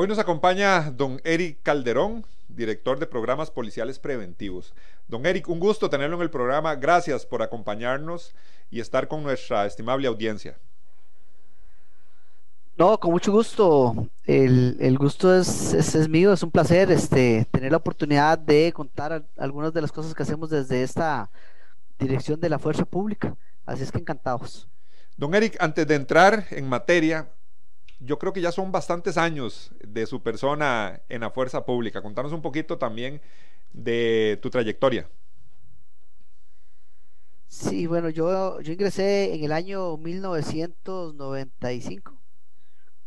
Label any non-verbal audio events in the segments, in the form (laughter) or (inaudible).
Hoy nos acompaña don Eric Calderón, director de programas policiales preventivos. Don Eric, un gusto tenerlo en el programa. Gracias por acompañarnos y estar con nuestra estimable audiencia. No, con mucho gusto. El, gusto es, es, mío, es un placer este, tener la oportunidad de contar algunas de las cosas que hacemos desde esta dirección de la fuerza pública. Así es que encantados. Don Eric, antes de entrar en materia, yo creo que ya son bastantes años de su persona en la fuerza pública. Contanos un poquito también de tu trayectoria. Sí, bueno, yo, yo ingresé en el año 1995.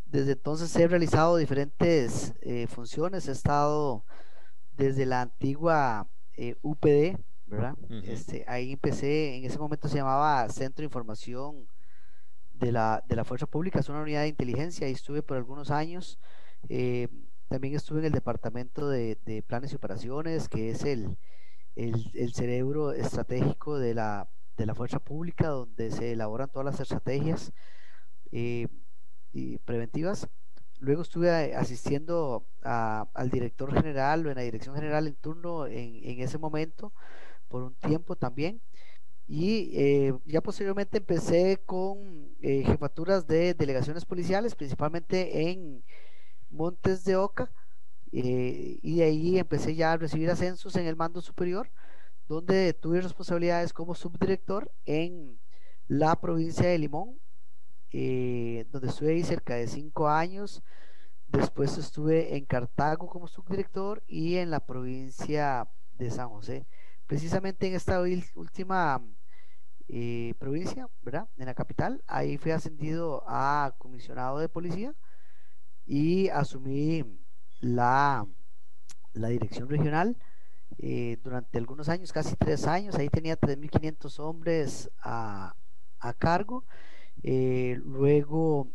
Desde entonces he realizado diferentes eh, funciones. He estado desde la antigua eh, UPD, ¿verdad? este, ahí empecé, en ese momento se llamaba Centro de Información de la, de la Fuerza Pública, es una unidad de inteligencia, y estuve por algunos años. Eh, también estuve en el Departamento de, Planes y Operaciones, que es el, el, cerebro estratégico de la, de la Fuerza Pública, donde se elaboran todas las estrategias eh, y preventivas. Luego estuve asistiendo al director general o en la dirección general en turno en, en ese momento por un tiempo también. Y eh, ya posteriormente empecé con eh, jefaturas de delegaciones policiales, principalmente en Montes de Oca, eh, y de ahí empecé ya a recibir ascensos en el mando superior, donde tuve responsabilidades como subdirector en la provincia de Limón, donde estuve ahí cerca de cinco años. Después estuve en Cartago como subdirector y en la provincia de San José precisamente en esta última eh, provincia, ¿verdad? En la capital, ahí fui ascendido a comisionado de policía y asumí la, la dirección regional eh, durante algunos años, casi tres años, ahí tenía 3.500 hombres a, cargo. Eh, luego,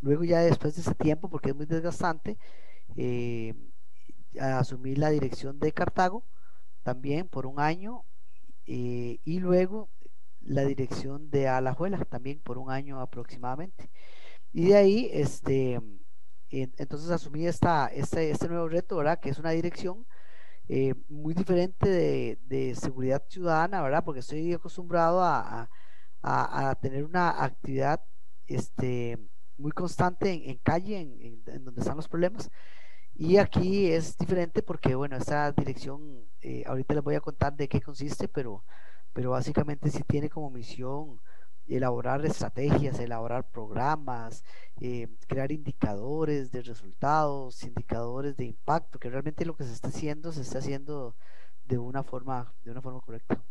luego ya después de ese tiempo, porque es muy desgastante, asumí la dirección de Cartago también por un año eh, y luego la dirección de Alajuela también por un año aproximadamente. Y de ahí, este, entonces asumí esta, este, este nuevo reto, ¿verdad? Que es una dirección eh, muy diferente de, de, seguridad ciudadana, ¿verdad? Porque estoy acostumbrado a, a, a tener una actividad este, muy constante en, en calle, en, en, donde están los problemas. Y aquí es diferente porque, bueno, esta dirección eh, ahorita les voy a contar de qué consiste, pero, pero básicamente sí tiene como misión elaborar estrategias, elaborar programas, eh, crear indicadores de resultados, indicadores de impacto, que realmente lo que se está haciendo se está haciendo de una forma, de una forma correcta.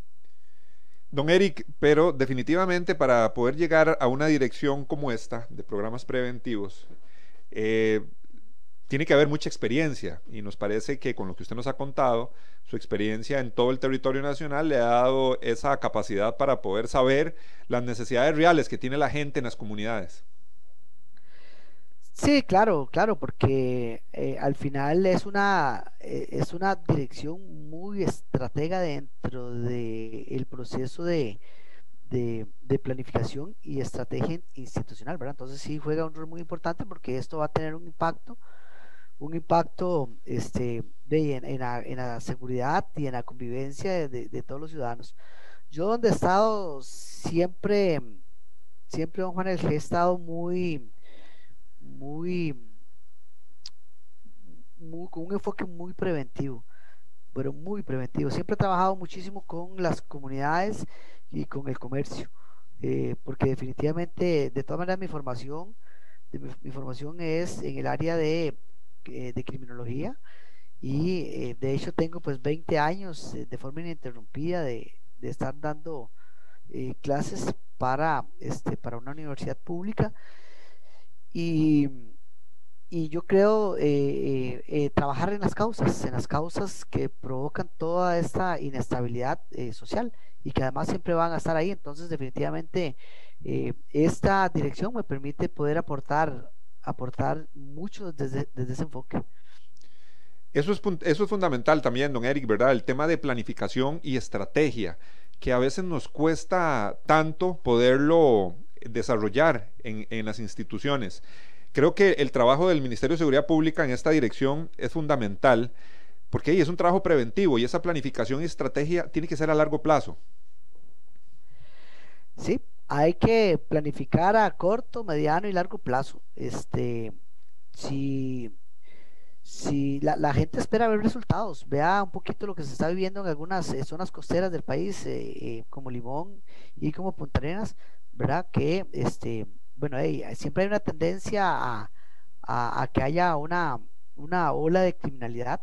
Don Eric, pero definitivamente para poder llegar a una dirección como esta de programas preventivos, eh, tiene que haber mucha experiencia y nos parece que con lo que usted nos ha contado, su experiencia en todo el territorio nacional le ha dado esa capacidad para poder saber las necesidades reales que tiene la gente en las comunidades. Sí, claro, claro, porque eh, al final es una, eh, es una dirección muy estratega dentro del el proceso de, de, de, planificación y estrategia institucional, ¿verdad? Entonces sí juega un rol muy importante porque esto va a tener un impacto un impacto este, de, en, la, seguridad y en la convivencia de, todos los ciudadanos. Yo donde he estado siempre, siempre, don Juan, he estado muy, muy, muy, con un enfoque muy preventivo, pero muy preventivo. Siempre he trabajado muchísimo con las comunidades y con el comercio, eh, porque definitivamente, de todas maneras, mi formación, mi formación es en el área de eh, de criminología y eh, de hecho tengo pues 20 años eh, de forma ininterrumpida de, estar dando clases para, este, para una universidad pública. Y, y yo creo trabajar en las causas, en las causas que provocan toda esta inestabilidad social y que además siempre van a estar ahí. Entonces, definitivamente, esta dirección me permite poder aportar, aportar mucho desde, desde ese enfoque. Eso es, eso es fundamental también, don Eric, ¿verdad? El tema de planificación y estrategia, que a veces nos cuesta tanto poderlo desarrollar en, en las instituciones. Creo que el trabajo del Ministerio de Seguridad Pública en esta dirección es fundamental, porque es un trabajo preventivo y esa planificación y estrategia tiene que ser a largo plazo. Sí, hay que planificar a corto, mediano y largo plazo. Este, si si la, gente espera ver resultados, vea un poquito lo que se está viviendo en algunas eh, zonas costeras del país, eh, eh, como Limón y como Punta Arenas, ¿verdad? Que, este, bueno, siempre hay una tendencia a, que haya una, una ola de criminalidad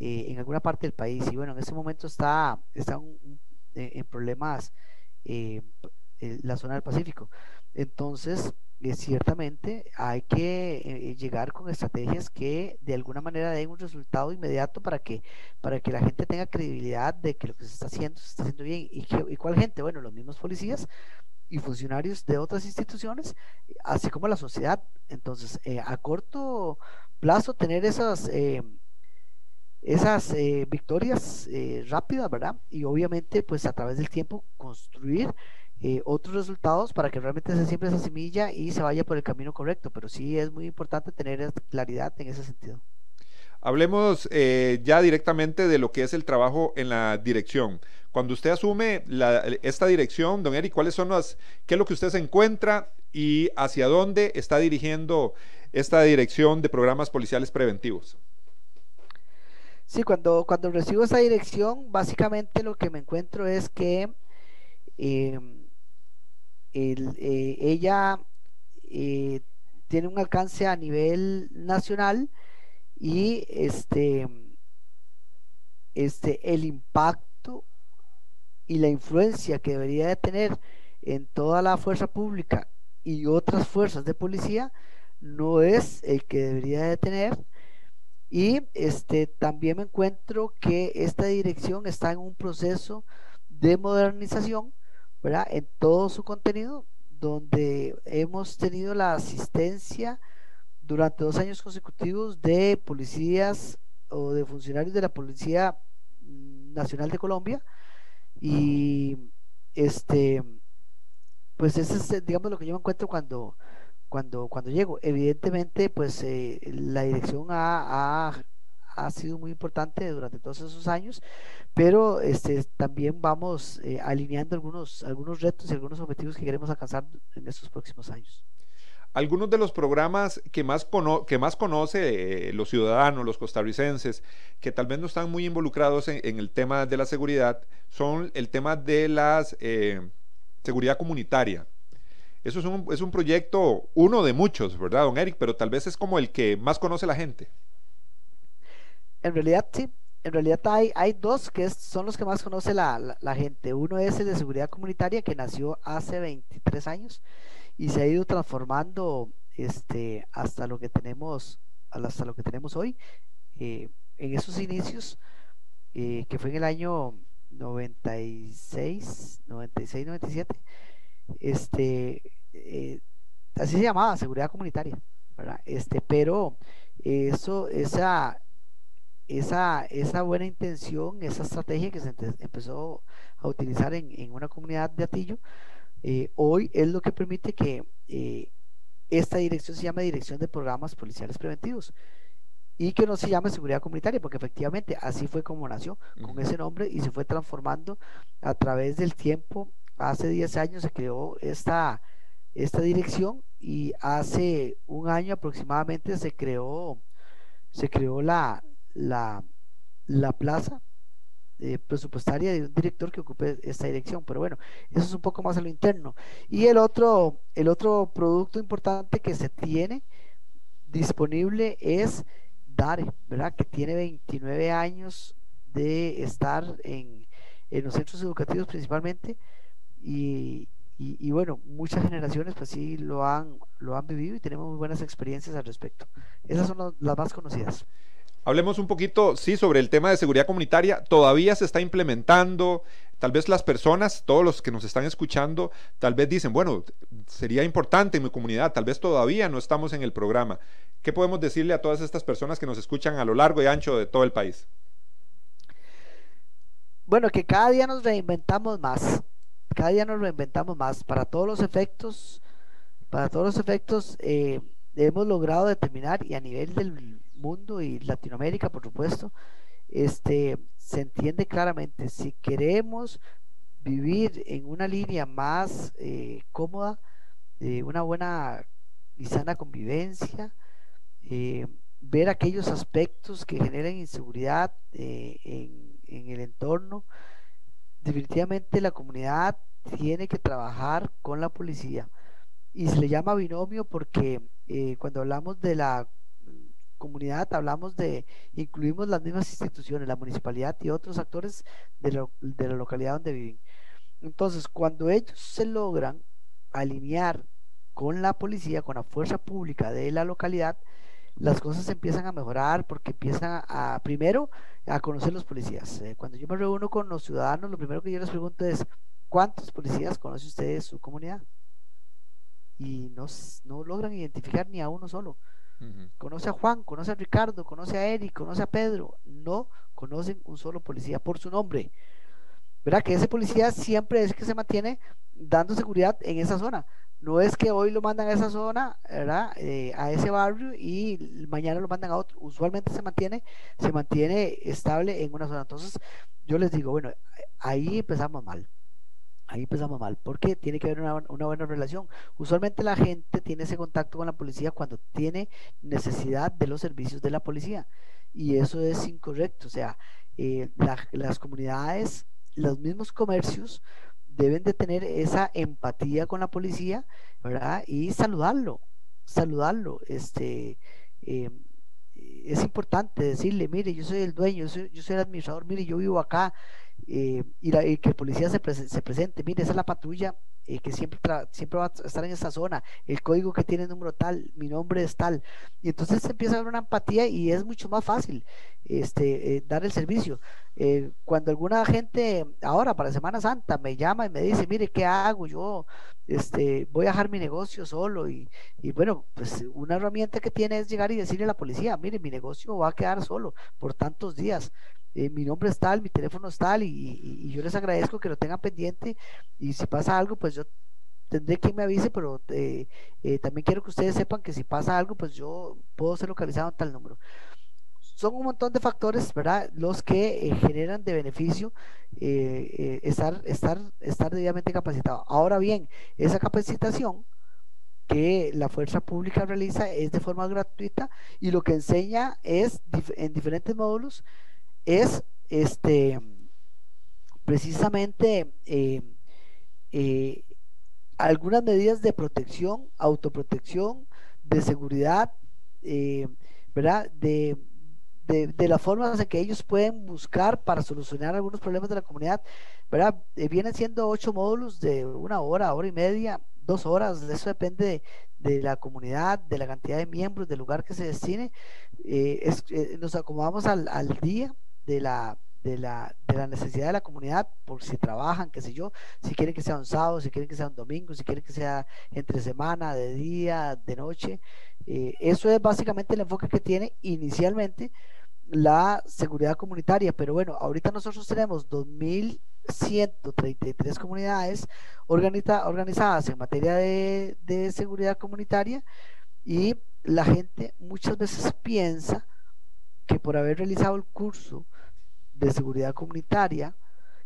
en alguna parte del país. Y bueno, en ese momento está, está en problemas la zona del Pacífico. Entonces, ciertamente hay que eh, llegar con estrategias que de alguna manera den un resultado inmediato para que, para que la gente tenga credibilidad de que lo que se está haciendo se está haciendo bien. ¿Y, que, cuál gente? Bueno, los mismos policías y funcionarios de otras instituciones, así como la sociedad. Entonces, eh, a corto plazo, tener esas, eh, esas victorias rápidas, ¿verdad? Y obviamente, pues a través del tiempo, construir eh, otros resultados para que realmente se siembre esa semilla y se vaya por el camino correcto. Pero sí es muy importante tener claridad en ese sentido. Hablemos eh, ya directamente de lo que es el trabajo en la dirección. Cuando usted asume esta dirección, don Eric, ¿cuáles son las, qué es lo que usted se encuentra y hacia dónde está dirigiendo esta dirección de programas policiales preventivos? Sí, cuando, cuando recibo esa dirección, básicamente lo que me encuentro es que eh, eh, ella eh, tiene un alcance a nivel nacional y este, este, el impacto y la influencia que debería de tener en toda la fuerza pública y otras fuerzas de policía no es el que debería de tener. Y este también me encuentro que esta dirección está en un proceso de modernización en todo su contenido, donde hemos tenido la asistencia durante dos años consecutivos de policías o de funcionarios de la Policía Nacional de Colombia. Y este pues ese es digamos lo que yo me encuentro cuando cuando cuando llego. Evidentemente pues eh, la dirección ha, ha sido muy importante durante todos esos años, pero este, también vamos eh, alineando algunos, algunos retos y algunos objetivos que queremos alcanzar en estos próximos años. Algunos de los programas que más, que más conoce eh, los ciudadanos, los costarricenses, que tal vez no están muy involucrados en, el tema de la seguridad, son el tema de la eh, seguridad comunitaria. Eso es un, es un proyecto, uno de muchos, ¿verdad, don Eric? Pero tal vez es como el que más conoce la gente. En realidad sí, en realidad hay, hay dos que son los que más conoce la, gente. Uno es el de seguridad comunitaria que nació hace 23 años y se ha ido transformando este, hasta lo que tenemos hasta lo que tenemos hoy. Eh, en esos inicios, eh, que fue en el año 96, 96, 97, este, eh, así se llamaba, seguridad comunitaria, ¿verdad? Este, pero eso, esa, esa, esa buena intención, esa estrategia que se empezó a utilizar en, una comunidad de Atillo, eh, hoy es lo que permite que eh, esta dirección se llame Dirección de Programas Policiales Preventivos y que no se llame Seguridad Comunitaria, porque efectivamente así fue como nació, con ese nombre y se fue transformando a través del tiempo. Hace 10 años se creó esta, esta dirección y hace un año aproximadamente se creó, se creó la, la, la plaza eh, presupuestaria de un director que ocupe esta dirección. Pero bueno, eso es un poco más a lo interno. Y el otro, el otro producto importante que se tiene disponible es DARE, ¿verdad? Que tiene 29 años de estar en, en los centros educativos principalmente y, y, bueno, muchas generaciones pues sí lo han, lo han vivido y tenemos muy buenas experiencias al respecto. Esas son las más conocidas. Hablemos un poquito, sí, sobre el tema de seguridad comunitaria. Todavía se está implementando. Tal vez las personas, todos los que nos están escuchando, tal vez dicen, bueno, sería importante en mi comunidad, tal vez todavía no estamos en el programa. ¿Qué podemos decirle a todas estas personas que nos escuchan a lo largo y ancho de todo el país? Bueno, que cada día nos reinventamos más. Cada día nos reinventamos más. Para todos los efectos, para todos los efectos, eh, hemos logrado determinar y a nivel del mundo y Latinoamérica, por supuesto, este, se entiende claramente, si queremos vivir en una línea más eh, cómoda, de una buena y sana convivencia, eh, ver aquellos aspectos que generan inseguridad eh, en, el entorno, definitivamente la comunidad tiene que trabajar con la policía. Y se le llama binomio porque cuando hablamos de la comunidad hablamos de, incluimos las mismas instituciones, la municipalidad y otros actores de, la localidad donde viven. Entonces, cuando ellos se logran alinear con la policía, con la fuerza pública de la localidad, las cosas empiezan a mejorar porque empiezan a, primero, a conocer los policías. Eh, cuando yo me reúno con los ciudadanos, lo primero que yo les pregunto es, ¿cuántos policías conoce usted de su comunidad? Y no, no logran identificar ni a uno solo. Conoce a Juan, conoce a Ricardo, conoce a Eric, conoce a Pedro. No conocen un solo policía por su nombre. ¿Verdad? Que ese policía siempre es que se mantiene dando seguridad en esa zona. No es que hoy lo mandan a esa zona, ¿verdad? Eh, a ese barrio y mañana lo mandan a otro. Usualmente se mantiene, se mantiene estable en una zona. Entonces, yo les digo, bueno, ahí empezamos mal. Ahí empezamos mal, porque tiene que haber una, buena relación. Usualmente la gente tiene ese contacto con la policía cuando tiene necesidad de los servicios de la policía. Y eso es incorrecto. O sea, eh, las comunidades, los mismos comercios deben de tener esa empatía con la policía, ¿verdad? Y saludarlo, saludarlo. Este, eh, es importante decirle, mire, yo soy el dueño, yo soy, yo soy el administrador, mire, yo vivo acá, eh, y, que el policía se, se, presente, mire, esa es la patrulla eh, que siempre, siempre va a estar en esa zona, el código que tiene número tal, mi nombre es tal, y entonces se empieza a ver una empatía y es mucho más fácil este, eh, dar el servicio. cuando alguna gente ahora para Semana Santa me llama y me dice, mire, ¿qué hago? Yo este, voy a dejar mi negocio solo y, y bueno, pues una herramienta que tiene es llegar y decirle a la policía, mire, mi negocio va a quedar solo por tantos días eh, mi nombre es tal, mi teléfono es tal, y, yo les agradezco que lo tengan pendiente, y si pasa algo, pues yo tendré que me avise, pero eh, eh, también quiero que ustedes sepan que si pasa algo, pues yo puedo ser localizado en tal número. Son un montón de factores, ¿verdad? Los que generan de beneficio estar, estar, estar debidamente capacitado. Ahora bien, esa capacitación que la fuerza pública realiza es de forma gratuita y lo que enseña es en diferentes módulos es este precisamente eh, eh, algunas medidas de protección, autoprotección, de seguridad, eh, ¿verdad? De, de, las formas en que ellos pueden buscar para solucionar algunos problemas de la comunidad, ¿verdad? vienen siendo ocho módulos de una hora, hora y media, dos horas, eso depende de, la comunidad, de la cantidad de miembros, del lugar que se destine. nos acomodamos al, al día, de la, de la, de la necesidad de la comunidad, por si trabajan, qué sé yo, si quieren que sea un sábado, si quieren que sea un domingo, si quieren que sea entre semana, de día, de noche. Eh, eso es básicamente el enfoque que tiene inicialmente la seguridad comunitaria, pero bueno, ahorita nosotros tenemos 2.133 comunidades organizadas en materia de, de seguridad comunitaria y la gente muchas veces piensa que por haber realizado el curso de seguridad comunitaria,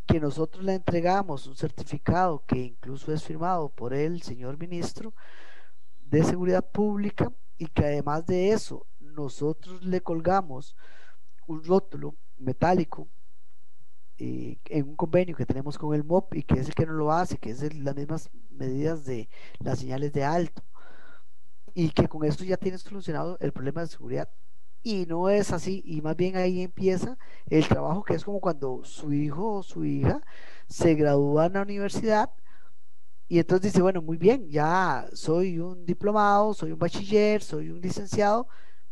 que nosotros le entregamos un certificado que incluso es firmado por el señor ministro de seguridad pública y que además de eso nosotros le colgamos un rótulo metálico eh, en un convenio que tenemos con el MOP y que es el que no lo hace, que es las mismas medidas de las señales de alto. Y que con esto ya tiene solucionado el problema de seguridad y no es así, y más bien ahí empieza el trabajo que es como cuando su hijo o su hija se gradúa en la universidad y entonces dice, bueno, muy bien, ya soy un diplomado, soy un bachiller, soy un licenciado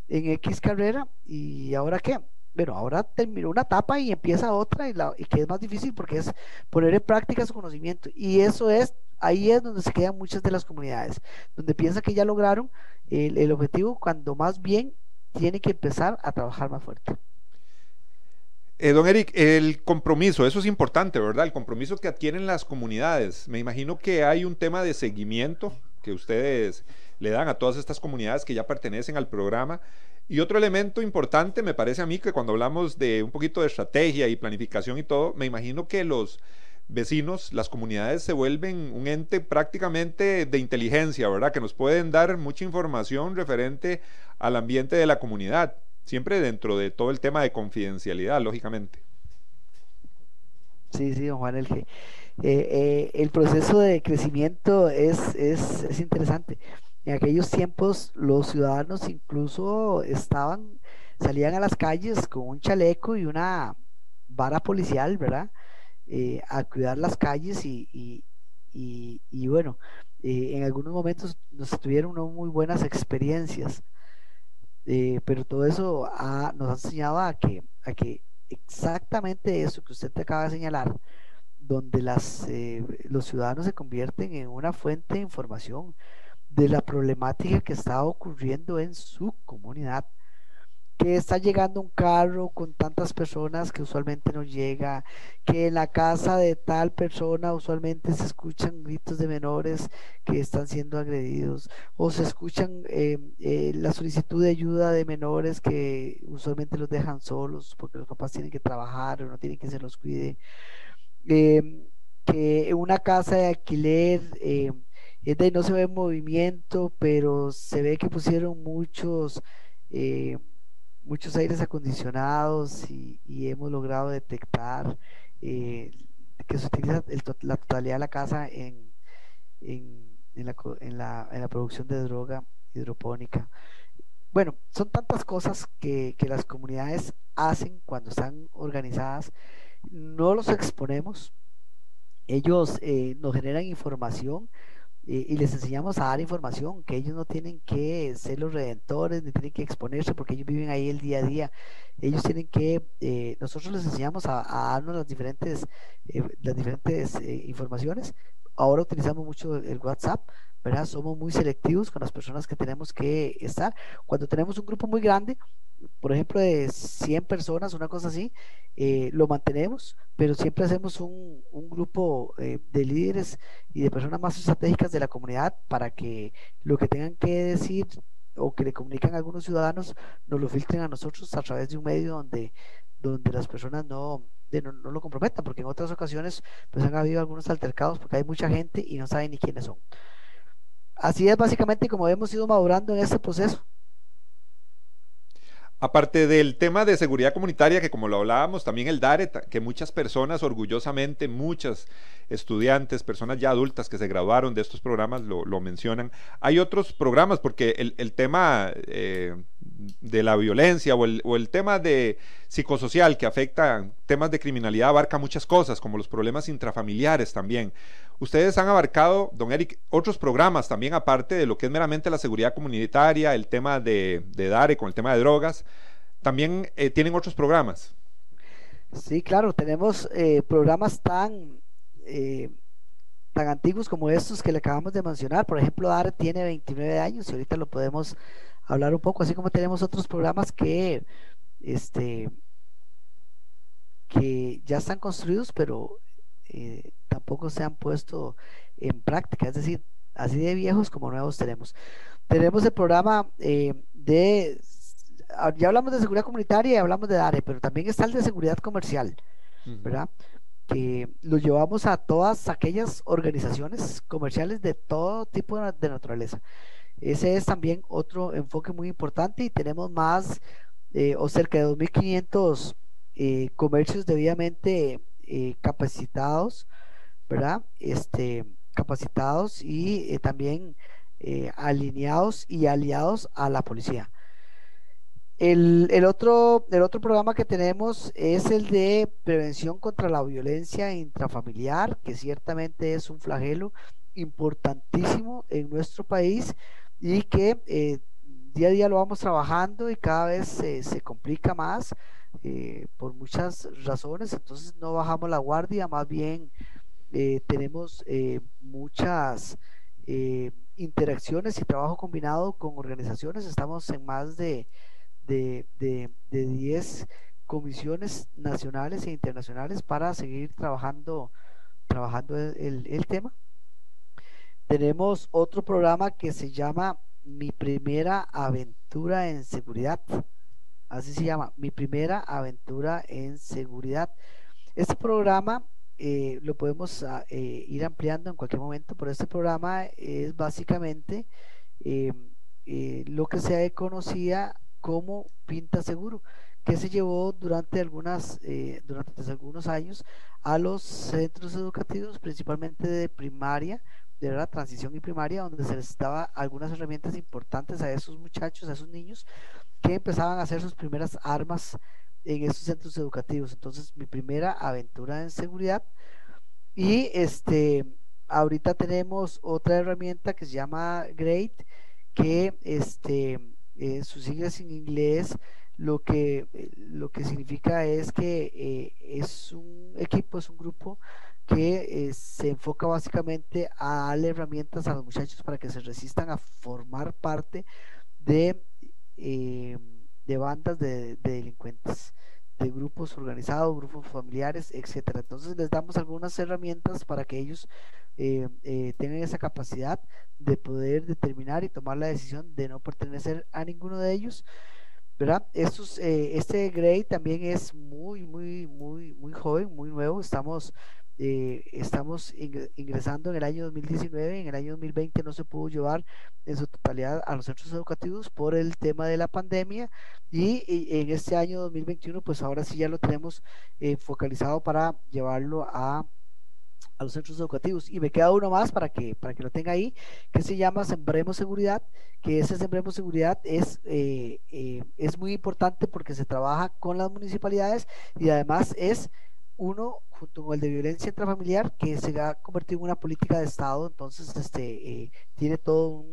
en X carrera, ¿y ahora qué? Bueno, ahora terminó una etapa y empieza otra, y, la, y que es más difícil porque es poner en práctica su conocimiento. Y eso es, ahí es donde se quedan muchas de las comunidades, donde piensan que ya lograron el, el objetivo, cuando más bien tiene que empezar a trabajar más fuerte. Eh, don Eric, el compromiso, eso es importante, ¿verdad? El compromiso que adquieren las comunidades. Me imagino que hay un tema de seguimiento que ustedes le dan a todas estas comunidades que ya pertenecen al programa. Y otro elemento importante, me parece a mí, que cuando hablamos de un poquito de estrategia y planificación y todo, me imagino que los vecinos, las comunidades se vuelven un ente prácticamente de inteligencia, ¿verdad? Que nos pueden dar mucha información referente al ambiente de la comunidad siempre dentro de todo el tema de confidencialidad, lógicamente. Sí, sí, don Juan Elge. Eh, eh, el proceso de crecimiento es, es, es, interesante. En aquellos tiempos los ciudadanos incluso estaban, salían a las calles con un chaleco y una vara policial, ¿verdad? Eh, a cuidar las calles y, y, y, bueno, en algunos momentos nos tuvieron muy buenas experiencias. Eh, pero todo eso nos ha enseñado a que, a que exactamente eso que usted te acaba de señalar, donde las, eh, los ciudadanos se convierten en una fuente de información de la problemática que está ocurriendo en su comunidad que está llegando un carro con tantas personas que usualmente no llega, que en la casa de tal persona usualmente se escuchan gritos de menores que están siendo agredidos, o se escuchan eh, eh, la solicitud de ayuda de menores que usualmente los dejan solos porque los papás tienen que trabajar o no tienen que se los cuide. Em, que una casa de alquiler eh, no se ve movimiento, pero se ve que pusieron muchos muchos aires acondicionados y, hemos logrado detectar eh, que se utiliza la totalidad de la casa en, en, la, en, la, en, la, producción de droga hidropónica. Bueno, son tantas cosas que, que las comunidades hacen cuando están organizadas. No los exponemos. Ellos eh, nos generan información y, les enseñamos a dar información, que ellos no tienen que ser los redentores, ni tienen que exponerse porque ellos viven ahí el día a día. Ellos tienen que, eh, nosotros les enseñamos a, darnos las diferentes, eh, las diferentes eh, informaciones. Ahora utilizamos mucho el WhatsApp, ¿verdad? Somos muy selectivos con las personas que tenemos que estar. Cuando tenemos un grupo muy grande, por ejemplo, de 100 personas, una cosa así, eh, lo mantenemos, pero siempre hacemos un, un grupo eh, de líderes y de personas más estratégicas de la comunidad para que lo que tengan que decir o que le comunican a algunos ciudadanos nos lo filtren a nosotros a través de un medio donde, donde las personas no, no, no, lo comprometan, porque en otras ocasiones pues han habido algunos altercados porque hay mucha gente y no saben ni quiénes son. Así es básicamente como hemos ido madurando en este proceso. Aparte del tema de seguridad comunitaria, que como lo hablábamos, también el DARE, que muchas personas orgullosamente, muchas estudiantes, personas ya adultas que se graduaron de estos programas lo, mencionan. Hay otros programas, porque el, tema eh, de la violencia o el, tema de psicosocial que afecta temas de criminalidad abarca muchas cosas, como los problemas intrafamiliares también. Ustedes han abarcado, don Eric, otros programas también aparte de lo que es meramente la seguridad comunitaria, el tema de, DARE con el tema de drogas, también eh, tienen otros programas. Sí, claro, tenemos eh, programas tan, eh, tan antiguos como estos que le acabamos de mencionar. Por ejemplo, DARE tiene 29 años y ahorita lo podemos hablar un poco, así como tenemos otros programas que, este, que ya están construidos, pero tampoco se han puesto en práctica, es decir, así de viejos como nuevos tenemos. Tenemos el programa eh, de, ah, ya hablamos de seguridad comunitaria y hablamos de DARE, pero también está el de seguridad comercial, ¿verdad? Que lo llevamos a todas aquellas organizaciones comerciales de todo tipo de, naturaleza. Ese es también otro enfoque muy importante y tenemos más eh, o cerca de 2.500 eh, comercios debidamente capacitados ¿verdad? Este, capacitados y eh, también eh, alineados y aliados a la policía. El, otro, programa que tenemos es el de prevención contra la violencia intrafamiliar, que ciertamente es un flagelo importantísimo en nuestro país y que eh, día a día lo vamos trabajando y cada vez se complica más por muchas razones, entonces no bajamos la guardia, más bien eh, tenemos muchas interacciones y trabajo combinado con organizaciones, estamos en más de, de, de, de 10 comisiones nacionales e internacionales para seguir trabajando, trabajando el, el tema. Tenemos otro programa que se llama Mi primera aventura en seguridad. Así se llama, Mi primera aventura en seguridad. Este programa eh, lo podemos ah, eh, ir ampliando en cualquier momento, pero este programa es básicamente eh, lo que se conocía como Pinta Seguro que se llevó durante algunas durante algunos años a los centros educativos principalmente de primaria de la transición y primaria, donde se les daba algunas herramientas importantes a esos muchachos, a esos niños, que empezaban a hacer sus primeras armas en esos centros educativos. Entonces, mi primera aventura en seguridad. Y este, ahorita tenemos otra herramienta que se llama Great, que este, eh, sus siglas en inglés lo que, eh, lo que significa es que eh, es un equipo, es un grupo que eh, se enfoca básicamente a darle herramientas a los muchachos para que se resistan a formar parte de, eh, de bandas de, delincuentes, de grupos organizados, grupos familiares, etcétera. Entonces les damos algunas herramientas para que ellos eh, tengan esa capacidad de poder determinar y tomar la decisión de no pertenecer a ninguno de ellos. ¿verdad? Estos, este Grey también es muy, muy, muy, muy joven, muy nuevo. Estamos eh, estamos ingresando en el año 2019, en el año 2020 no se pudo llevar en su totalidad a los centros educativos por el tema de la pandemia y, en este año 2021 pues ahora sí ya lo tenemos eh, focalizado para llevarlo a a los centros educativos. Y me queda uno más para que para que lo tenga ahí que se llama Sembremos Seguridad que ese Sembremos Seguridad es eh, es muy importante porque se trabaja con las municipalidades y además es uno junto con el de violencia intrafamiliar que se ha convertido en una política de Estado, entonces este eh, tiene todo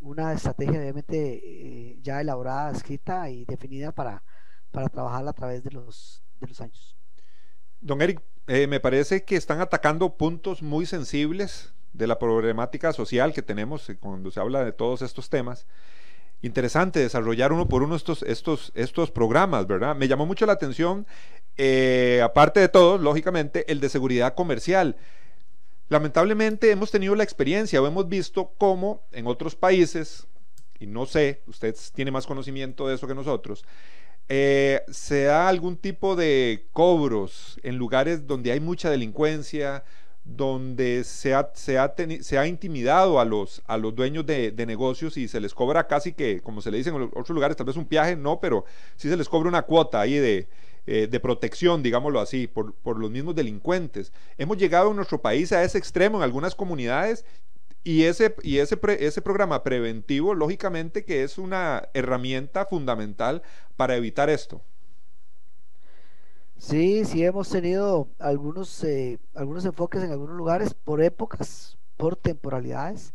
una estrategia obviamente eh, ya elaborada, escrita y definida para, para trabajarla a través de los, de los años. Don Eric, eh, me parece que están atacando puntos muy sensibles de la problemática social que tenemos cuando se habla de todos estos temas interesante desarrollar uno por uno estos, estos, estos programas, ¿verdad? Me llamó mucho la atención, eh, aparte de todo, lógicamente, el de seguridad comercial. Lamentablemente hemos tenido la experiencia o hemos visto cómo en otros países, y no sé, usted tiene más conocimiento de eso que nosotros, eh, se da algún tipo de cobros en lugares donde hay mucha delincuencia, donde se ha, se se ha intimidado a los, a los dueños de, negocios y se les cobra casi que, como se le dice en otros lugares, tal vez un viaje, no, pero sí se les cobra una cuota ahí de, eh, de protección, digámoslo así, por, por, los mismos delincuentes. Hemos llegado en nuestro país a ese extremo en algunas comunidades y ese, y ese, ese programa preventivo, lógicamente que es una herramienta fundamental para evitar esto. Sí, sí hemos tenido algunos, eh, algunos enfoques en algunos lugares por épocas, por temporalidades,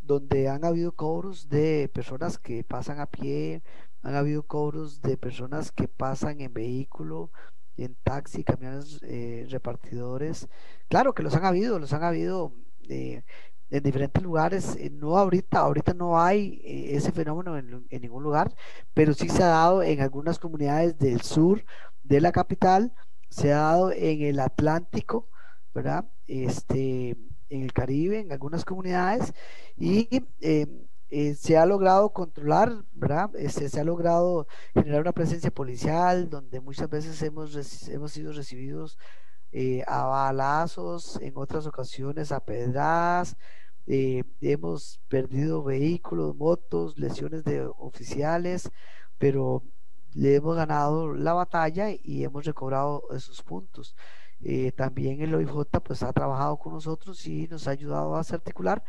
donde han habido cobros de personas que pasan a pie, han habido cobros de personas que pasan en vehículo, en taxi, camiones eh, repartidores. Claro que los han habido, los han habido eh, en diferentes lugares. no ahorita, ahorita no hay ese fenómeno en, en, ningún lugar, pero sí se ha dado en algunas comunidades del sur de la capital, se ha dado en el Atlántico, ¿verdad? Este, en el Caribe, en algunas comunidades, y eh, eh, se ha logrado controlar, ¿verdad? Este, se ha logrado generar una presencia policial, donde muchas veces hemos, hemos sido recibidos eh, a balazos, en otras ocasiones a pedradas, hemos perdido vehículos, motos, lesiones de oficiales, pero le hemos ganado la batalla y hemos recobrado esos puntos. Eh, también el OIJ pues ha trabajado con nosotros y nos ha ayudado a articular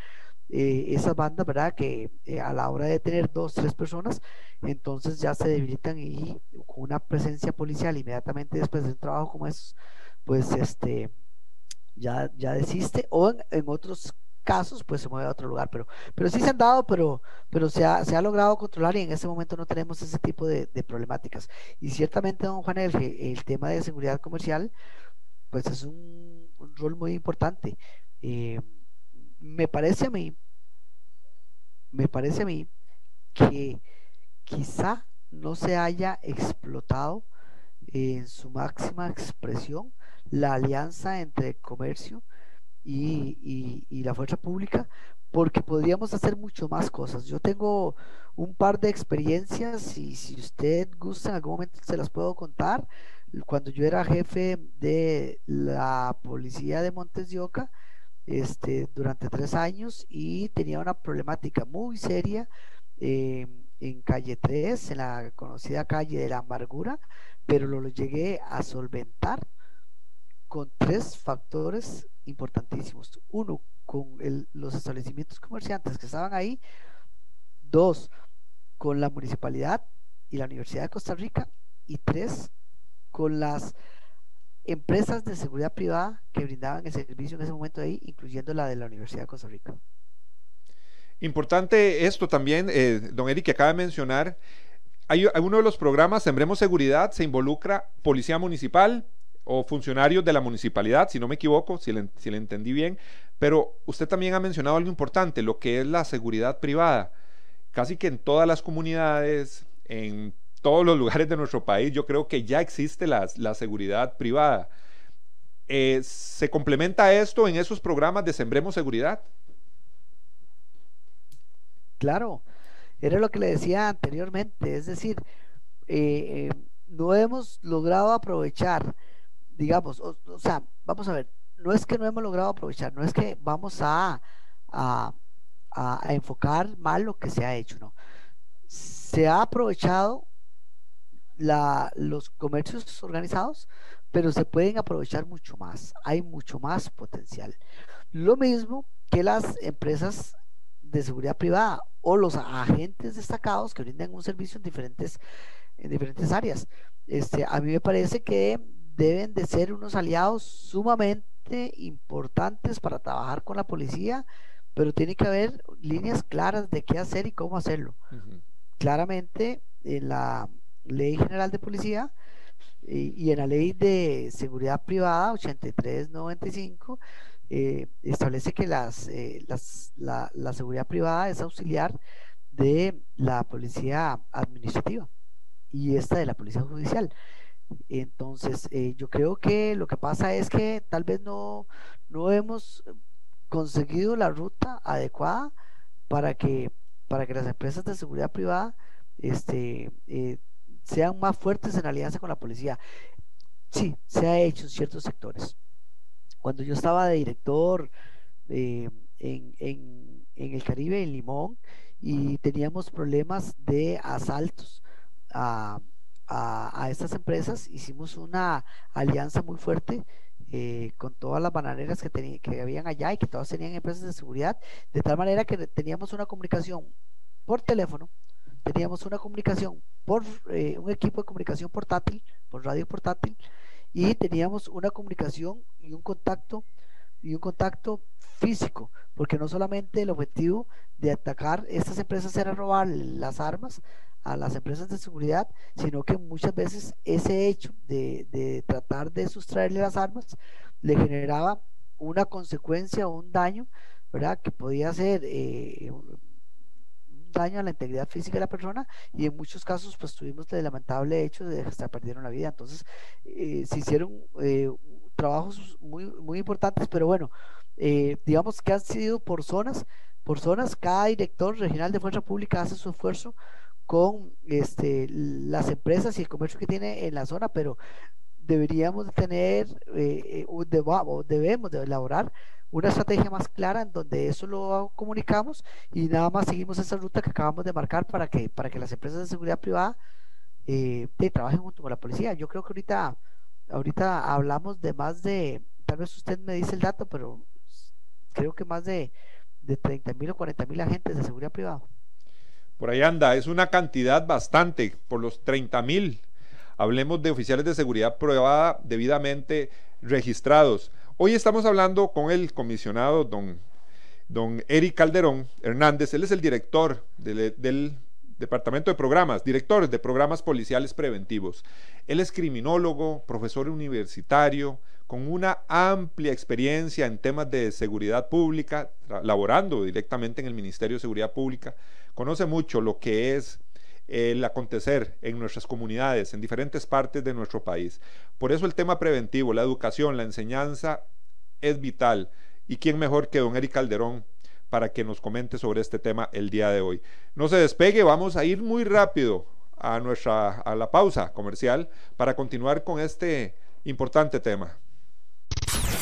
eh, esas bandas, ¿verdad? Que eh, a la hora de tener dos, tres personas, entonces ya se debilitan y con una presencia policial inmediatamente después de un trabajo como esos, pues este, ya, ya desiste, o en, otros casos, pues se mueve a otro lugar, pero, pero sí se han dado, pero, pero se, ha, se ha logrado controlar y en este momento no tenemos ese tipo de, problemáticas. Y ciertamente, don Juan, el, el tema de seguridad comercial, pues es un, rol muy importante. Eh, me parece a mí, me parece a mí que quizá no se haya explotado en su máxima expresión la alianza entre comercio y, la fuerza pública, porque podríamos hacer mucho más cosas. Yo tengo un par de experiencias y si usted gusta en algún momento se las puedo contar. Cuando yo era jefe de la policía de Montes de Oca, este, durante tres años y tenía una problemática muy seria eh, en calle 3, en la conocida calle de la amargura, pero lo, llegué a solventar con tres factores importantísimos. Uno, con los establecimientos comerciantes que estaban ahí. Dos, con la municipalidad y la Universidad de Costa Rica. Y tres, con las empresas de seguridad privada que brindaban el servicio en ese momento ahí, incluyendo la de la Universidad de Costa Rica. Importante esto también, eh, don Eric, que acaba de mencionar. Hay, uno de los programas, Sembremos Seguridad, se involucra Policía Municipal o funcionarios de la municipalidad, si no me equivoco, si le, si le entendí bien. Pero usted también ha mencionado algo importante, lo que es la seguridad privada. Casi que en todas las comunidades, en todos los lugares de nuestro país, yo creo que ya existe la, seguridad privada. Eh, ¿Se complementa esto en esos programas de Sembremos Seguridad? Claro, era lo que le decía anteriormente, es decir, eh, eh, no hemos logrado aprovechar, digamos, o, sea, vamos a ver, no es que no hemos logrado aprovechar, no es que vamos a, a, a enfocar mal lo que se ha hecho, no. Se ha aprovechado la, los comercios organizados, pero se pueden aprovechar mucho más. Hay mucho más potencial. Lo mismo que las empresas de seguridad privada o los agentes destacados que brindan un servicio en diferentes, en diferentes áreas. Este, a mí me parece que deben de ser unos aliados sumamente importantes para trabajar con la policía, pero tiene que haber líneas claras de qué hacer y cómo hacerlo. Claramente, en la Ley General de Policía y, en la Ley de Seguridad Privada 8395 eh, establece que eh, las la, la, seguridad privada es auxiliar de la policía administrativa y esta de la policía judicial. Entonces, eh, yo creo que lo que pasa es que tal vez no, no hemos conseguido la ruta adecuada para que, para que las empresas de seguridad privada este, sean más fuertes en alianza con la policía. Sí, se ha hecho en ciertos sectores. Cuando yo estaba de director eh, en, en, el Caribe, en Limón, y teníamos problemas de asaltos a, a, estas empresas, hicimos una alianza muy fuerte eh, con todas las bananeras que, que habían allá y que todas tenían empresas de seguridad, de tal manera que teníamos una comunicación por teléfono teníamos una comunicación por eh, un equipo de comunicación portátil, por radio portátil, y teníamos una comunicación y un contacto y un contacto físico, porque no solamente el objetivo de atacar estas empresas era robar las armas a las empresas de seguridad, sino que muchas veces ese hecho de, tratar de sustraerle las armas le generaba una consecuencia o un daño, ¿verdad? Que podía ser eh, daño a la integridad física de la persona y en muchos casos pues tuvimos el lamentable hecho de hasta perdieron la vida. Entonces eh, se hicieron eh, trabajos muy, muy importantes, pero bueno, eh, digamos que han sido por zonas, por zonas, cada director regional de fuerza pública hace su esfuerzo con este, las empresas y el comercio que tiene en la zona, pero deberíamos de tener, debemos de elaborar una estrategia más clara en donde eso lo comunicamos y nada más seguimos esa ruta que acabamos de marcar para que, para que las empresas de seguridad privada eh, trabajen junto con la policía. Yo creo que ahorita, ahorita hablamos de más de, tal vez usted me dice el dato, pero creo que más de, de 30 mil o 40 mil agentes de seguridad privada. Por ahí anda, es una cantidad bastante, por los 30 mil. Hablemos de oficiales de seguridad privada debidamente registrados. Hoy estamos hablando con el comisionado don, don Eric Calderón Hernández, él es el director del, del Departamento de Programas, director de Programas Policiales Preventivos. Él es criminólogo, profesor universitario, con una amplia experiencia en temas de seguridad pública, laborando directamente en el Ministerio de Seguridad Pública, conoce mucho lo que es el acontecer en nuestras comunidades, en diferentes partes de nuestro país. Por eso el tema preventivo, la educación, la enseñanza es vital. ¿Y quién mejor que don Eric Calderón para que nos comente sobre este tema el día de hoy? No se despegue, vamos a ir muy rápido a nuestra a la pausa comercial para continuar con este importante tema.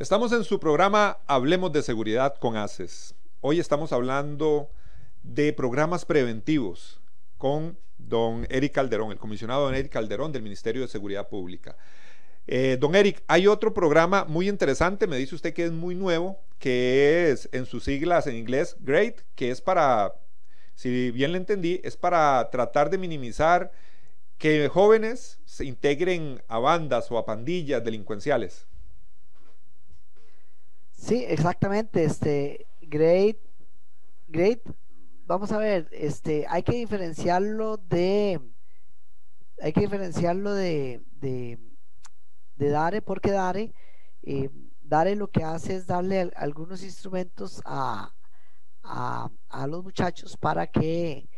Estamos en su programa Hablemos de Seguridad con ACES. Hoy estamos hablando de programas preventivos con don Eric Calderón, el comisionado don Eric Calderón del Ministerio de Seguridad Pública. Eh, don Eric, hay otro programa muy interesante, me dice usted que es muy nuevo, que es en sus siglas en inglés, GREAT, que es para, si bien le entendí, es para tratar de minimizar que jóvenes se integren a bandas o a pandillas delincuenciales. Sí, exactamente. Este, great, great. Vamos a ver, este, hay que diferenciarlo de, hay que diferenciarlo de, de, de Dare, porque Dare, eh, Dare lo que hace es darle algunos instrumentos a, a, a, los muchachos para que,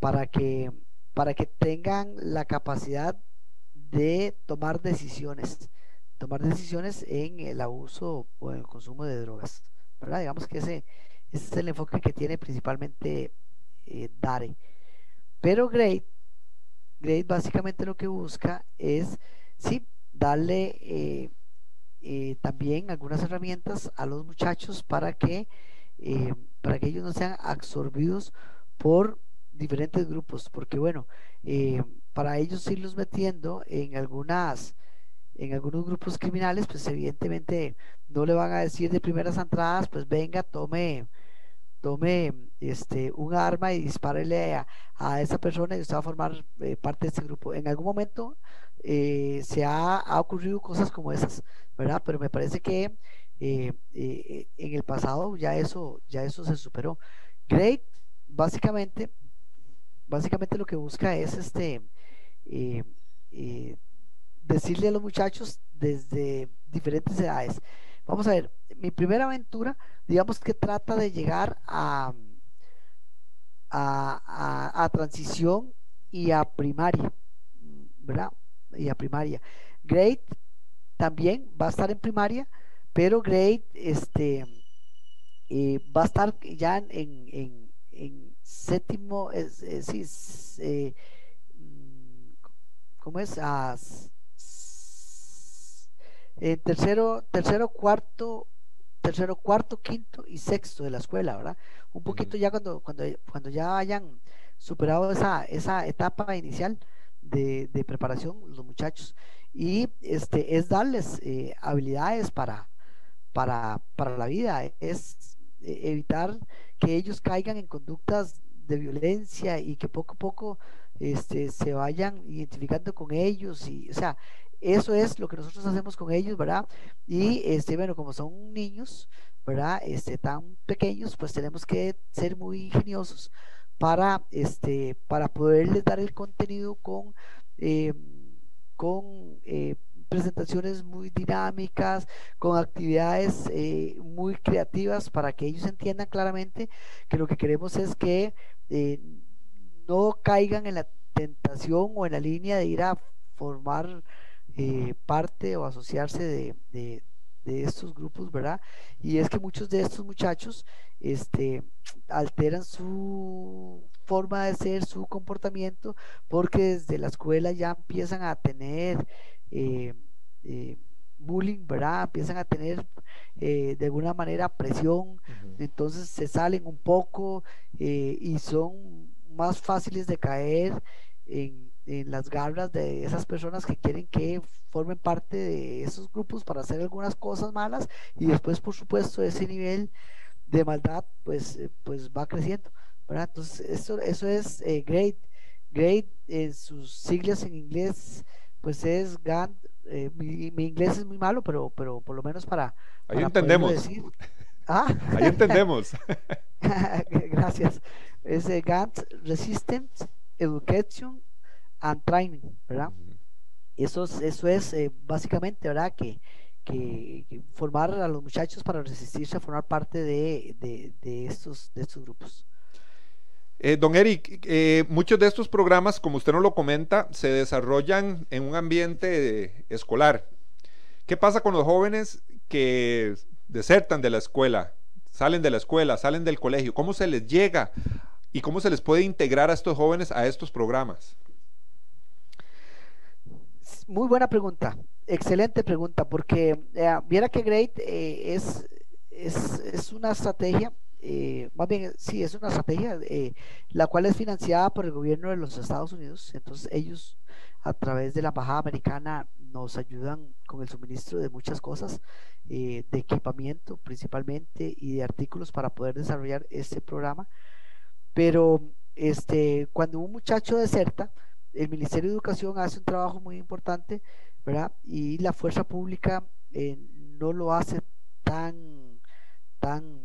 para que, para que tengan la capacidad de tomar decisiones tomar decisiones en el abuso o en el consumo de drogas. ¿verdad? Digamos que ese, ese es el enfoque que tiene principalmente eh, Dare. Pero Great, Great básicamente lo que busca es, sí, darle eh, eh, también algunas herramientas a los muchachos para que, para que ellos no sean absorbidos por diferentes grupos, porque bueno, para ellos irlos metiendo en algunas en algunos grupos criminales, pues evidentemente no le van a decir de primeras entradas, pues venga, tome, tome este, un arma y dispárele a, a esa persona y usted va a formar eh, parte de este grupo. En algún momento eh, se ha, ha, ocurrido cosas como esas, ¿verdad? Pero me parece que eh, en el pasado ya eso, ya eso se superó. Great, básicamente, básicamente lo que busca es este decirle a los muchachos desde diferentes edades. Vamos a ver, mi primera aventura, digamos que trata de llegar a, a, a, transición y a primaria, ¿verdad? Y a primaria. Great también va a estar en primaria, pero Great este, eh, va a estar ya en, en, en séptimo, es, es, eh, mm, ¿cómo es? Ah, eh, tercero, tercero, cuarto, tercero, cuarto, quinto y sexto de la escuela, ¿verdad? Un poquito ya cuando, cuando, cuando ya hayan superado esa, esa etapa inicial de, preparación, los muchachos. Y este es darles eh, habilidades para, para, para la vida, es eh, evitar que ellos caigan en conductas de violencia y que poco a poco este, se vayan identificando con ellos y o sea eso es lo que nosotros hacemos con ellos, ¿verdad? Y este, bueno, como son niños, ¿verdad? Este, tan pequeños, pues tenemos que ser muy ingeniosos para, este, para poderles dar el contenido con, eh, con eh, presentaciones muy dinámicas, con actividades eh, muy creativas para que ellos entiendan claramente que lo que queremos es que no caigan en la tentación o en la línea de ir a formar eh, parte o asociarse de, de, estos grupos, ¿verdad? Y es que muchos de estos muchachos este, alteran su forma de ser, su comportamiento, porque desde la escuela ya empiezan a tener eh, eh, bullying, ¿verdad? Empiezan a tener de alguna manera presión, entonces se salen un poco y son más fáciles de caer en, en las garras de esas personas que quieren que formen parte de esos grupos para hacer algunas cosas malas y después por supuesto ese nivel de maldad pues, eh, pues va creciendo. ¿verdad? Entonces eso, eso es eh, great, great en sus siglas en inglés pues es GAN, eh, mi, inglés es muy malo pero, pero por lo menos para... Ahí entendemos. (laughs) ¿Ah? Ahí entendemos. (laughs) Gracias. Es GANT Resistance Education and training, ¿verdad? Eso, eso es eh, básicamente, ¿verdad? Que, formar a los muchachos para resistirse a formar parte de, estos, de estos grupos. Eh, don Eric, eh, muchos de estos programas, como usted nos lo comenta, se desarrollan en un ambiente escolar. ¿Qué pasa con los jóvenes que desertan de la escuela, salen de la escuela, salen del colegio? ¿Cómo se les llega y cómo se les puede integrar a estos jóvenes a estos programas? Muy buena pregunta, excelente pregunta, porque eh, viera que Great eh, es, es, una estrategia, eh, más bien, sí, es una estrategia la cual es financiada por el gobierno de los Estados Unidos, entonces ellos a través de la Embajada Americana nos ayudan con el suministro de muchas cosas, de equipamiento principalmente y de artículos para poder desarrollar este programa, pero este, cuando un muchacho deserta, el Ministerio de Educación hace un trabajo muy importante, ¿verdad? Y la fuerza pública eh, no lo hace tan, tan,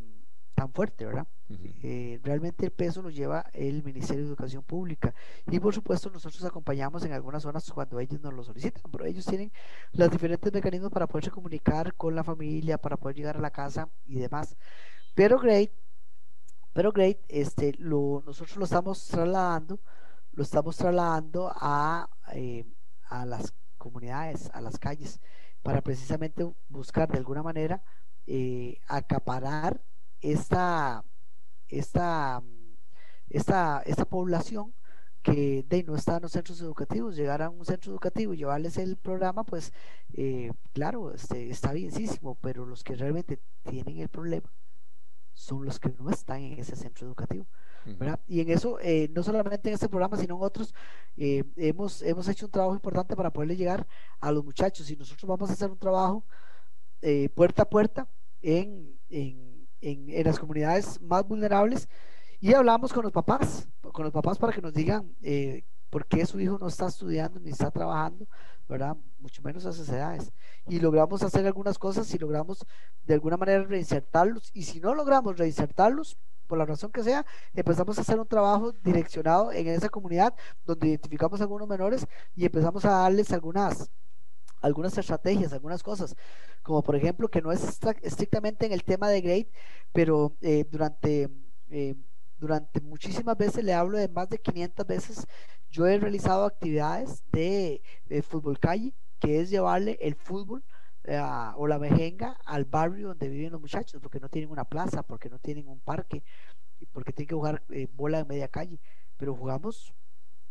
tan fuerte, ¿verdad? Eh, realmente el peso lo lleva el Ministerio de Educación Pública y por supuesto nosotros acompañamos en algunas zonas cuando ellos nos lo solicitan, pero ellos tienen los diferentes mecanismos para poderse comunicar con la familia, para poder llegar a la casa y demás. Pero Great, pero Great, este, lo, nosotros lo estamos trasladando lo estamos trasladando a, eh, a las comunidades, a las calles, para precisamente buscar de alguna manera eh, acaparar esta, esta, esta, esta población que de no está en los centros educativos, llegar a un centro educativo y llevarles el programa, pues eh, claro, este, está bienísimo, pero los que realmente tienen el problema son los que no están en ese centro educativo. Y en eso, eh, no solamente en este programa, sino en otros, eh, hemos, hemos hecho un trabajo importante para poderle llegar a los muchachos y nosotros vamos a hacer un trabajo eh, puerta a puerta en, en, en, las comunidades más vulnerables y hablamos con los papás, con los papás para que nos digan por qué su hijo no está estudiando ni está trabajando, ¿verdad? Mucho menos a esas edades. Y logramos hacer algunas cosas y logramos de alguna manera reinsertarlos. Y si no logramos reinsertarlos, por la razón que sea, empezamos a hacer un trabajo direccionado en esa comunidad donde identificamos a algunos menores y empezamos a darles algunas algunas estrategias, algunas cosas, como por ejemplo que no es estrictamente en el tema de grade, pero eh, durante, eh, durante muchísimas veces le hablo de más de 500 veces, yo he realizado actividades de, fútbol calle, que es llevarle el fútbol eh, o la mejenga al barrio donde viven los muchachos, porque no tienen una plaza, porque no tienen un parque, porque tienen que jugar eh, bola en media calle. Pero jugamos,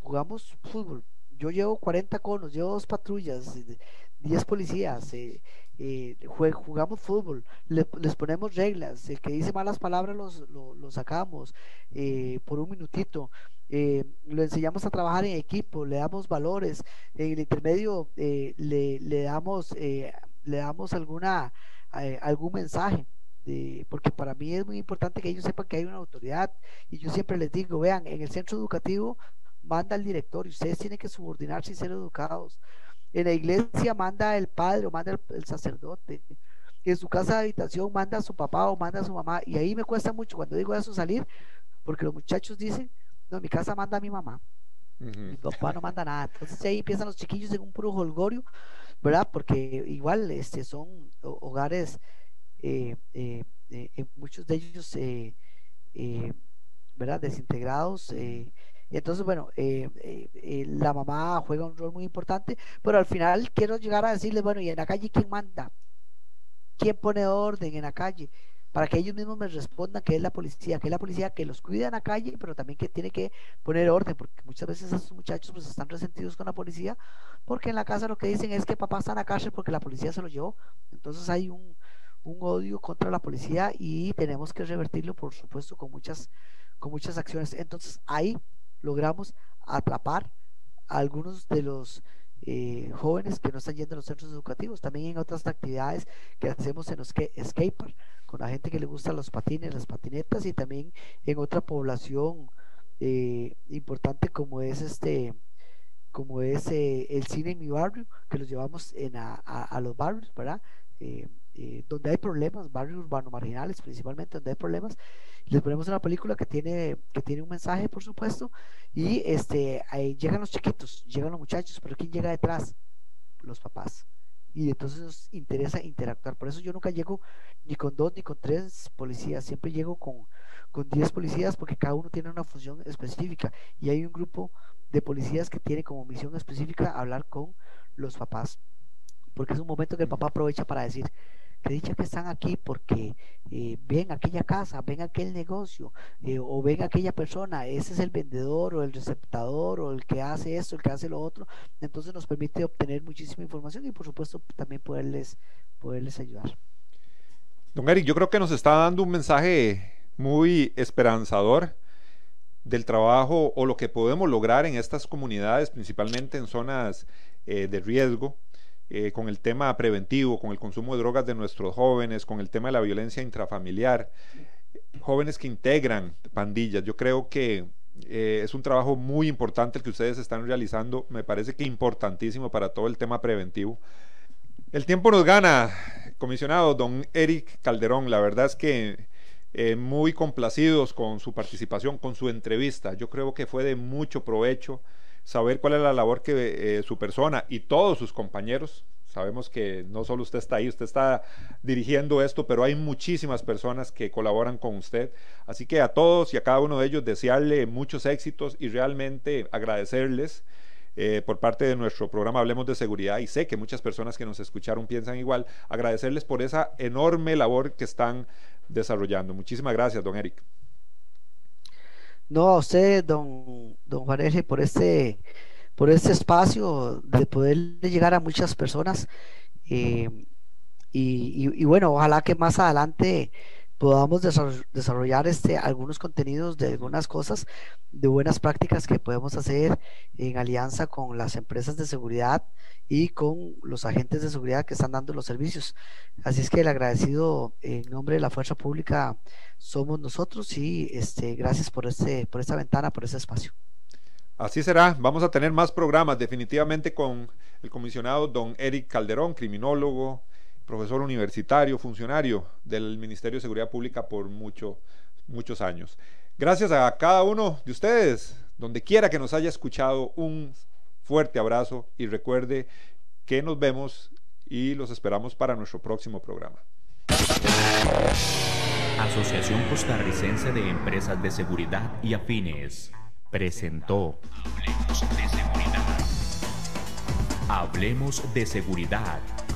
jugamos fútbol. Yo llevo 40 conos, llevo dos patrullas, 10 policías, eh, jugamos fútbol, les ponemos reglas, el que dice malas palabras los, lo, sacamos por un minutito. lo enseñamos a trabajar en equipo, le damos valores, en el intermedio le, le, damos le damos alguna, eh, algún mensaje. De, porque para mí es muy importante que ellos sepan que hay una autoridad y yo siempre les digo, vean, en el centro educativo manda el director y ustedes tienen que subordinarse y ser educados. En la iglesia manda el padre o manda el, sacerdote. En su casa de habitación manda a su papá o manda a su mamá. Y ahí me cuesta mucho cuando digo eso salir, porque los muchachos dicen, no, mi casa manda a mi mamá. Mi papá no manda nada. Entonces ahí empiezan los chiquillos en un puro holgorio ¿verdad? Porque igual este, son hogares, eh, eh, eh, muchos de ellos, ¿verdad? Desintegrados. entonces, bueno, la mamá juega un rol muy importante, pero al final quiero llegar a decirles, bueno, ¿y en la calle quién manda? ¿Quién pone orden en la calle? Para que ellos mismos me respondan que es la policía, que es la policía que los cuida en la calle, pero también que tiene que poner orden, porque muchas veces esos muchachos pues están resentidos con la policía, porque en la casa lo que dicen es que papá está en la cárcel porque la policía se lo llevó. Entonces hay un, odio contra la policía y tenemos que revertirlo, por supuesto, con muchas, con muchas acciones. Entonces ahí logramos atrapar a algunos de los eh, jóvenes que no están yendo a los centros educativos, también en otras actividades que hacemos en los que con la gente que le gusta los patines, las patinetas y también en otra población eh, importante como es este como es eh, el cine en mi barrio, que los llevamos en a, los barrios, ¿verdad? donde hay problemas, barrios urbanos marginales principalmente, donde hay problemas, les ponemos una película que tiene, que tiene un mensaje, por supuesto, y este, ahí llegan los chiquitos, llegan los muchachos, pero ¿quién llega detrás? Los papás. Y entonces nos interesa interactuar. Por eso yo nunca llego ni con dos ni con tres policías, siempre llego con, con diez policías porque cada uno tiene una función específica y hay un grupo de policías que tiene como misión específica hablar con los papás. Porque es un momento que el papá aprovecha para decir, que dicha que están aquí porque eh, ven aquella casa, ven aquel negocio eh, o ven aquella persona, ese es el vendedor o el receptador o el que hace esto, el que hace lo otro, entonces nos permite obtener muchísima información y por supuesto también poderles, poderles ayudar. Don Eric, yo creo que nos está dando un mensaje muy esperanzador del trabajo o lo que podemos lograr en estas comunidades, principalmente en zonas eh, de riesgo, eh, con el tema preventivo, con el consumo de drogas de nuestros jóvenes, con el tema de la violencia intrafamiliar, jóvenes que integran pandillas. Yo creo que eh, es un trabajo muy importante el que ustedes están realizando, me parece que importantísimo para todo el tema preventivo. El tiempo nos gana, comisionado don Eric Calderón, la verdad es que eh, muy complacidos con su participación, con su entrevista. Yo creo que fue de mucho provecho saber cuál es la labor que eh, su persona y todos sus compañeros, sabemos que no solo usted está ahí, usted está dirigiendo esto, pero hay muchísimas personas que colaboran con usted. Así que a todos y a cada uno de ellos desearle muchos éxitos y realmente agradecerles. Eh, por parte de nuestro programa Hablemos de Seguridad y sé que muchas personas que nos escucharon piensan igual, agradecerles por esa enorme labor que están desarrollando. Muchísimas gracias, don Eric. No, a usted, don, don Juan por este, por este espacio de poder llegar a muchas personas. Eh, y, bueno, ojalá que más adelante podamos desarrollar este, algunos contenidos de algunas cosas, de buenas prácticas que podemos hacer en alianza con las empresas de seguridad y con los agentes de seguridad que están dando los servicios. Así es que el agradecido en nombre de la Fuerza Pública somos nosotros y este, gracias por, este, por esta ventana, por este espacio. Así será, vamos a tener más programas definitivamente con el comisionado don Eric Calderón, criminólogo, profesor universitario, funcionario del Ministerio de Seguridad Pública por mucho, muchos años. Gracias a cada uno de ustedes, donde quiera que nos haya escuchado, un fuerte abrazo y recuerde que nos vemos y los esperamos para nuestro próximo programa. Asociación Costarricense de Empresas de Seguridad y Afines presentó Hablemos de Seguridad. Hablemos de Seguridad.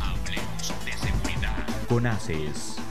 Hablemos